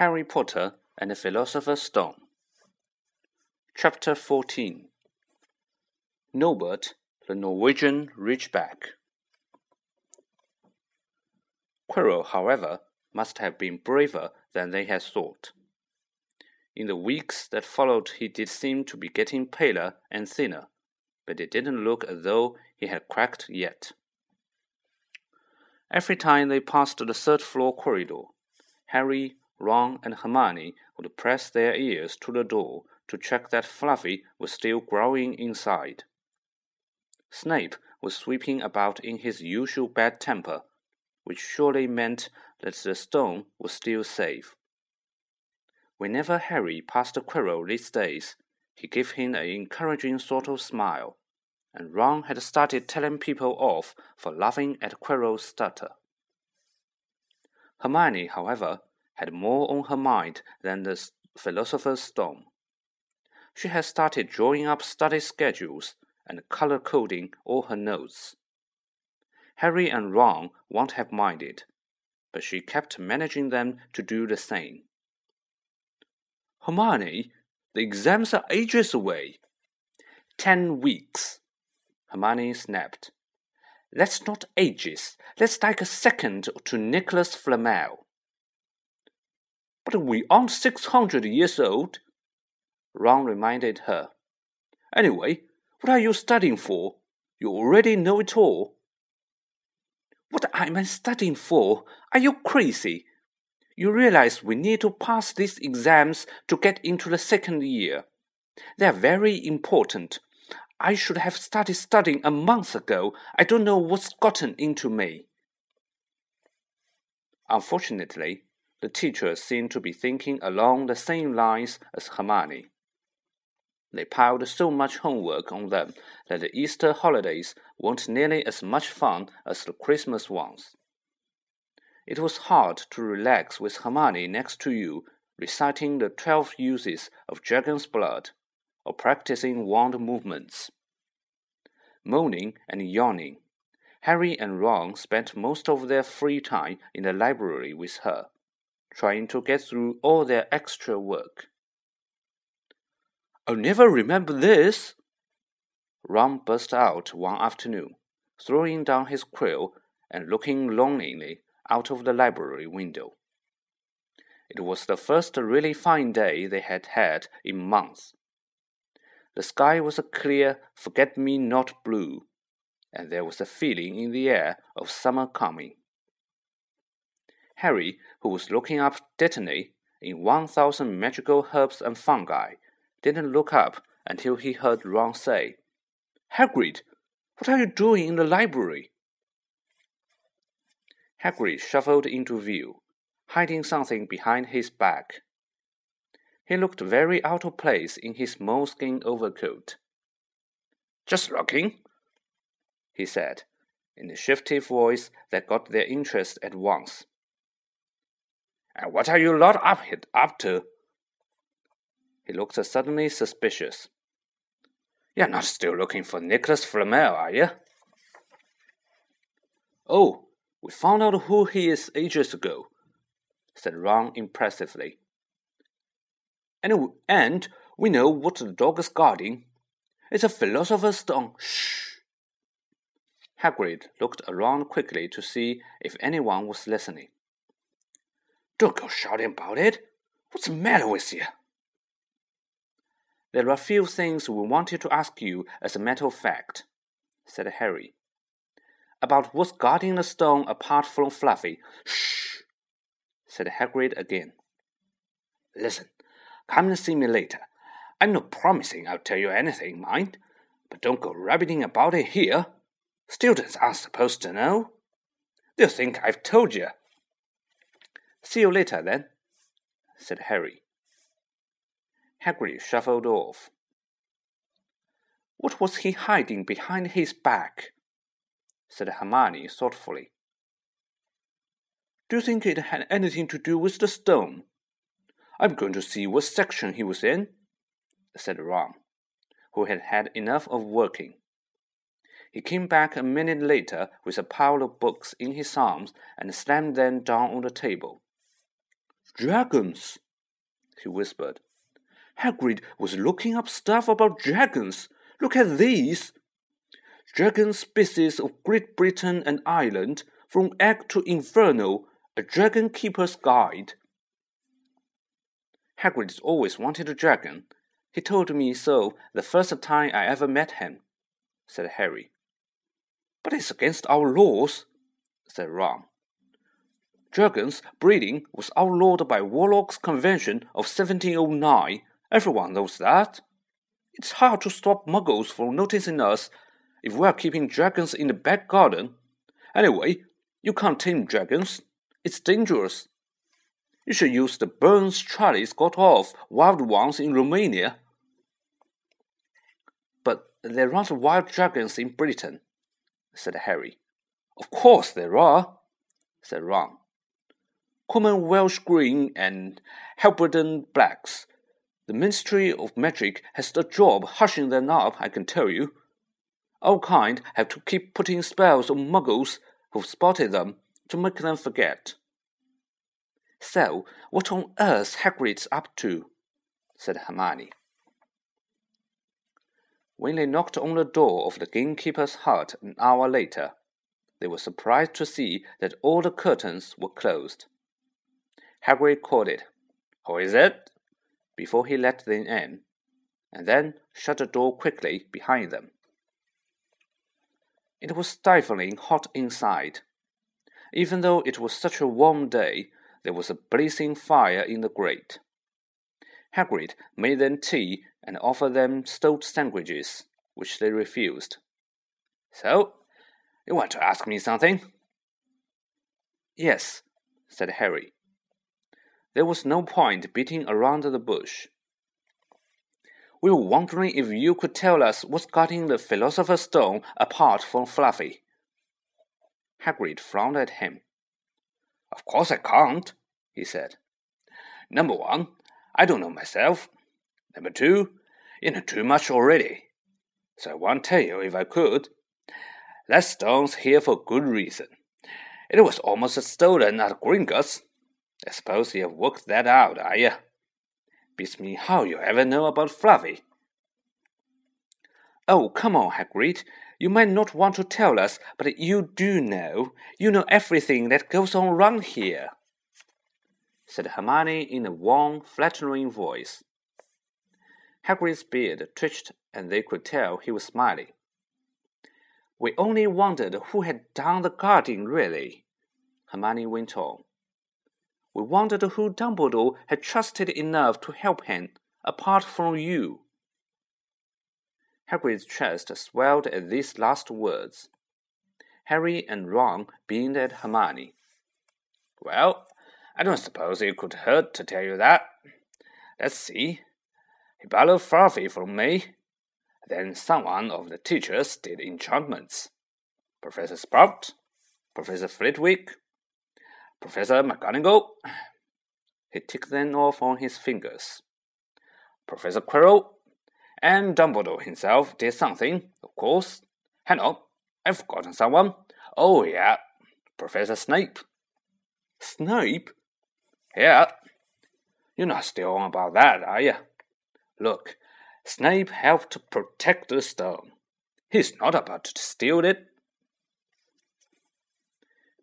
Harry Potter and the Philosopher's Stone. Chapter 14 Norbert, the Norwegian Ridgeback. Quirrell, however, must have been braver than they had thought. In the weeks that followed, he did seem to be getting paler and thinner, but it didn't look as though he had cracked yet. Every time they passed the third floor corridor, Harry, Ron, and Hermione would press their ears to the door to check that Fluffy was still growling inside. Snape was sweeping about in his usual bad temper, which surely meant that the stone was still safe. Whenever Harry passed Quirrell these days, he gave him an encouraging sort of smile, and Ron had started telling people off for laughing at Quirrell's stutter. Hermione, however, had more on her mind than the philosopher's stone. She had started drawing up study schedules and color coding all her notes. Harry and Ron won't have minded, but she kept managing them to do the same. Hermione, the exams are ages away. Ten weeks, Hermione snapped. That's not ages. That's like a second to Nicholas Flamel. But we aren't six hundred years old, Ron reminded her. Anyway, what are you studying for? You already know it all. What am I studying for? Are you crazy? You realize we need to pass these exams to get into the second year. They are very important. I should have started studying a month ago. I don't know what's gotten into me. Unfortunately, the teacher seemed to be thinking along the same lines as Hermione. They piled so much homework on them that the Easter holidays weren't nearly as much fun as the Christmas ones. It was hard to relax with Hermione next to you, reciting the twelve uses of dragon's blood, or practicing wand movements. Moaning and yawning, Harry and Ron spent most of their free time in the library with her, trying to get through all their extra work. I'll never remember this, Ron burst out one afternoon, throwing down his quill and looking longingly out of the library window. It was the first really fine day they had had in months. The sky was a clear forget me not blue, and there was a feeling in the air of summer coming. Harry, who was looking up Dittany in 1000 Magical Herbs and Fungi, didn't look up until he heard Ron say, Hagrid, what are you doing in the library? Hagrid shuffled into view, hiding something behind his back. He looked very out of place in his moleskin overcoat. Just looking, he said, in a shifty voice that got their interest at once. And what are you lot up, up to? He looked suddenly suspicious. You're not still looking for Nicholas Flamel, are you? Oh, we found out who he is ages ago, said Ron impressively. And, and we know what the dog is guarding. It's a philosopher's stone. Shh! Hagrid looked around quickly to see if anyone was listening. Don't go shouting about it. What's the matter with you? There are a few things we wanted to ask you as a matter of fact, said Harry about what's guarding the stone apart from Fluffy. Shh, said Hagrid again. Listen, come and see me later. I'm not promising I'll tell you anything, mind, but don't go rabbiting about it here. Students aren't supposed to know. They'll think I've told you. See you later, then, said Harry. Hagrid shuffled off. What was he hiding behind his back? said Hermione thoughtfully. Do you think it had anything to do with the stone? I'm going to see what section he was in, said Ron, who had had enough of working. He came back a minute later with a pile of books in his arms and slammed them down on the table. Dragons, he whispered. Hagrid was looking up stuff about dragons. Look at these. Dragon species of Great Britain and Ireland, from egg to inferno, a dragon keeper's guide. Hagrid always wanted a dragon. He told me so the first time I ever met him, said Harry. But it's against our laws, said Ron. Dragons breeding was outlawed by Warlock's Convention of 1709. Everyone knows that. It's hard to stop muggles from noticing us if we're keeping dragons in the back garden. Anyway, you can't tame dragons. It's dangerous. You should use the burns Charlie's got off wild ones in Romania. But there aren't wild dragons in Britain, said Harry. Of course there are, said Ron. Common Welsh green and Hebridean blacks. The Ministry of Magic has the job hushing them up, I can tell you. Our kind have to keep putting spells on muggles who've spotted them to make them forget. So, what on earth Hagrid's up to? said Hermione. When they knocked on the door of the gamekeeper's hut an hour later, they were surprised to see that all the curtains were closed. Hagrid called it, Who is it? before he let them in, and then shut the door quickly behind them. It was stifling hot inside. Even though it was such a warm day, there was a blazing fire in the grate. Hagrid made them tea and offered them stewed sandwiches, which they refused. So, you want to ask me something? Yes, said Harry. There was no point beating around the bush. We were wondering if you could tell us what's cutting the Philosopher's Stone apart from Fluffy. Hagrid frowned at him. Of course I can't, he said. Number one, I don't know myself. Number two, you know too much already. So I won't tell you if I could. That stone's here for good reason. It was almost stolen at Gringotts. I suppose you have worked that out, are you? Beats me how you ever know about Fluffy. Oh, come on, Hagrid. You might not want to tell us, but you do know. You know everything that goes on round here, said Hermione in a warm, flattering voice. Hagrid's beard twitched, and they could tell he was smiling. We only wondered who had done the guarding, really, Hermione went on. We wondered who Dumbledore had trusted enough to help him, apart from you. Hagrid's chest swelled at these last words. Harry and Ron beamed at Hermione. Well, I don't suppose it could hurt to tell you that. Let's see. He borrowed Fluffy from me. Then someone of the teachers did enchantments. Professor Sprout, Professor Flitwick, Professor McGonagall. He ticked them off on his fingers. Professor Quirrell and Dumbledore himself did something, of course. Hang on, I've forgotten someone. Oh, yeah, Professor Snape. Snape? Yeah. You're not still on about that, are you? Look, Snape helped to protect the stone. He's not about to steal it.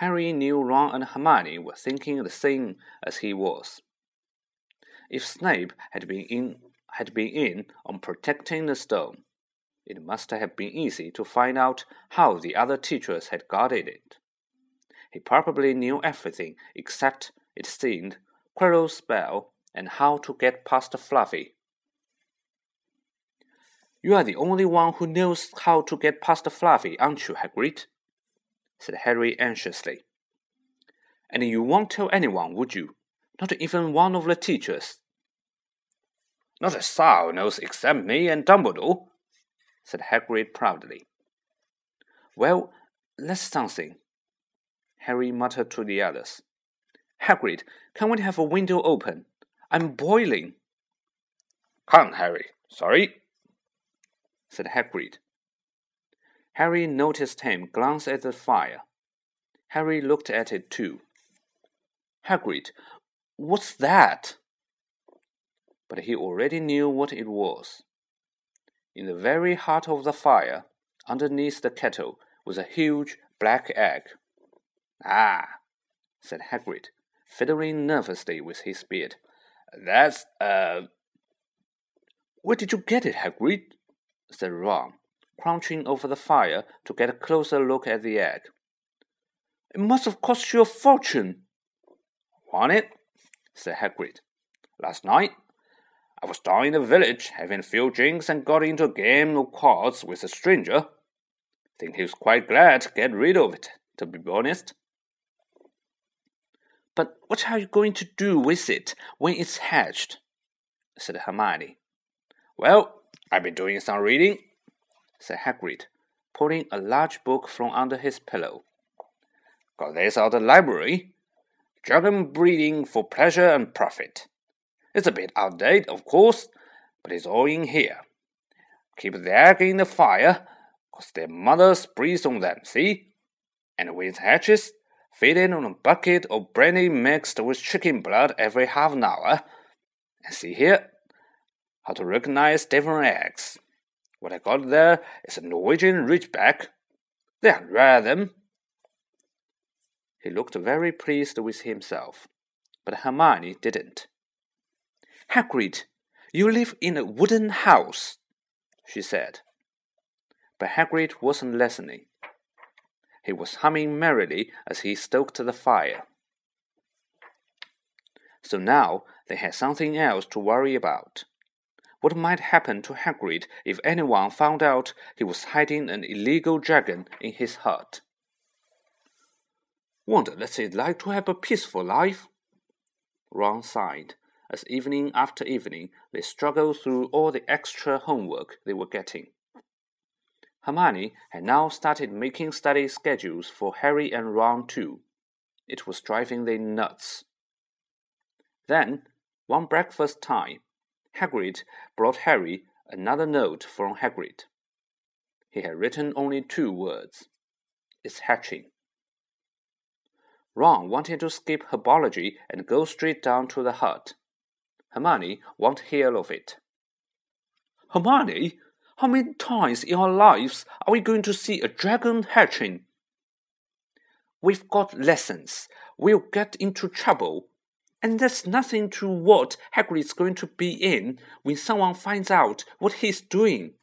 Harry knew Ron and Hermione were thinking the same as he was. If Snape had been in had been in on protecting the stone, it must have been easy to find out how the other teachers had guarded it. He probably knew everything except, it seemed, Quirrell's spell and how to get past Fluffy. You are the only one who knows how to get past Fluffy, aren't you, Hagrid? Said Harry anxiously. And you won't tell anyone, would you? Not even one of the teachers. Not a soul knows except me and Dumbledore, said Hagrid proudly. Well, that's something, Harry muttered to the others. Hagrid, can we have a window open? I'm boiling. Can't, Harry. Sorry, said Hagrid. Harry noticed him glance at the fire. Harry looked at it too. Hagrid, what's that? But he already knew what it was. In the very heart of the fire, underneath the kettle, was a huge black egg. Ah, said Hagrid, fiddling nervously with his beard. That's uh. Where did you get it, Hagrid? said Ron, crouching over the fire to get a closer look at the egg. It must have cost you a fortune. Want it? said Hagrid. Last night, I was down in the village having a few drinks and got into a game of cards with a stranger. Think he was quite glad to get rid of it, to be honest. But what are you going to do with it when it's hatched? said Hermione. Well, I've been doing some reading, said Hagrid, pulling a large book from under his pillow. Got this out of the library. Dragon breeding for pleasure and profit. It's a bit outdated, of course, but it's all in here. Keep the egg in the fire, cause their mothers breathe on them, see? And when hatches, feed it on a bucket of brandy mixed with chicken blood every half an hour. And see here, how to recognize different eggs. What I got there is a Norwegian Ridgeback. They are rare, them. He looked very pleased with himself, but Hermione didn't. Hagrid, you live in a wooden house, she said. But Hagrid wasn't listening. He was humming merrily as he stoked the fire. So now they had something else to worry about. What might happen to Hagrid if anyone found out he was hiding an illegal dragon in his hut? Wonder what's it like to have a peaceful life? Ron sighed as evening after evening they struggled through all the extra homework they were getting. Hermione had now started making study schedules for Harry and Ron too. It was driving them nuts. Then, one breakfast time, Hedwig brought Harry another note from Hagrid. He had written only two words. It's hatching. Ron wanted to skip herbology and go straight down to the hut. Hermione won't hear of it. Hermione, how many times in our lives are we going to see a dragon hatching? We've got lessons. We'll get into trouble. And there's nothing to what Hagrid's going to be in when someone finds out what he's doing.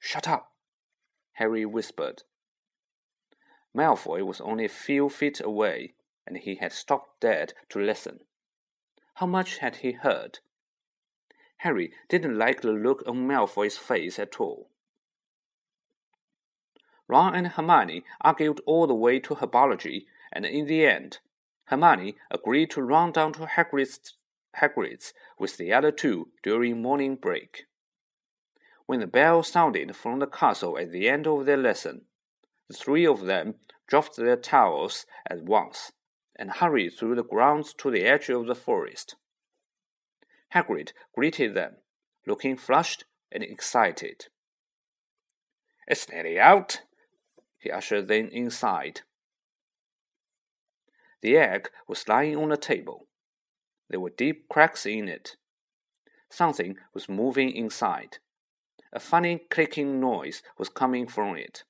Shut up, Harry whispered. Malfoy was only a few feet away, and he had stopped dead to listen. How much had he heard? Harry didn't like the look on Malfoy's face at all. Ron and Hermione argued all the way to herbology, and in the end, Hermione agreed to run down to Hagrid's, Hagrid's with the other two during morning break. When the bell sounded from the castle at the end of their lesson, the three of them dropped their towels at once and hurried through the grounds to the edge of the forest. Hagrid greeted them, looking flushed and excited. It's nearly out, he ushered them inside. The egg was lying on the table. There were deep cracks in it. Something was moving inside. A funny clicking noise was coming from it.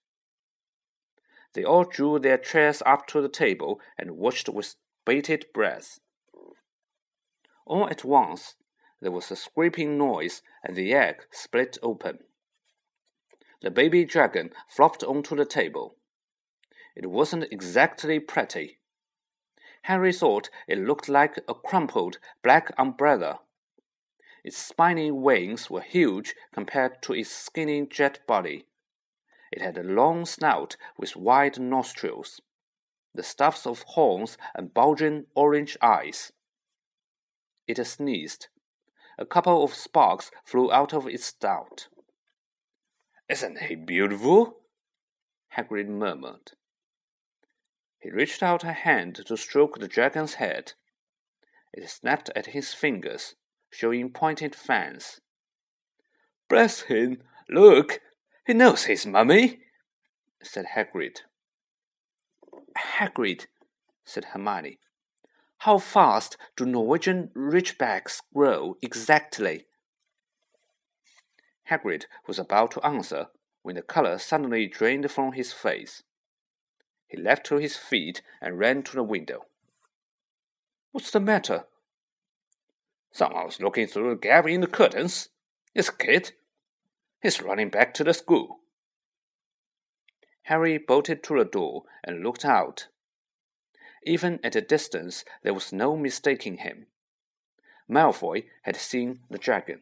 They all drew their chairs up to the table and watched with bated breath. All at once, there was a scraping noise and the egg split open. The baby dragon flopped onto the table. It wasn't exactly pretty. Harry thought it looked like a crumpled black umbrella. Its spiny wings were huge compared to its skinny jet body. It had a long snout with wide nostrils, the stuffs of horns, and bulging orange eyes. It sneezed. A couple of sparks flew out of its snout. Isn't he beautiful? Hagrid murmured. He reached out a hand to stroke the dragon's head. It snapped at his fingers, showing pointed fangs. Bless him! Look, he knows his mummy, said Hagrid. Hagrid, said Hermione. How fast do Norwegian ridgebacks grow exactly? Hagrid was about to answer when the color suddenly drained from his face. He leapt to his feet and ran to the window. What's the matter? Someone's looking through a gap in the curtains. It's Kit. He's running back to the school. Harry bolted to the door and looked out. Even at a distance, there was no mistaking him. Malfoy had seen the dragon.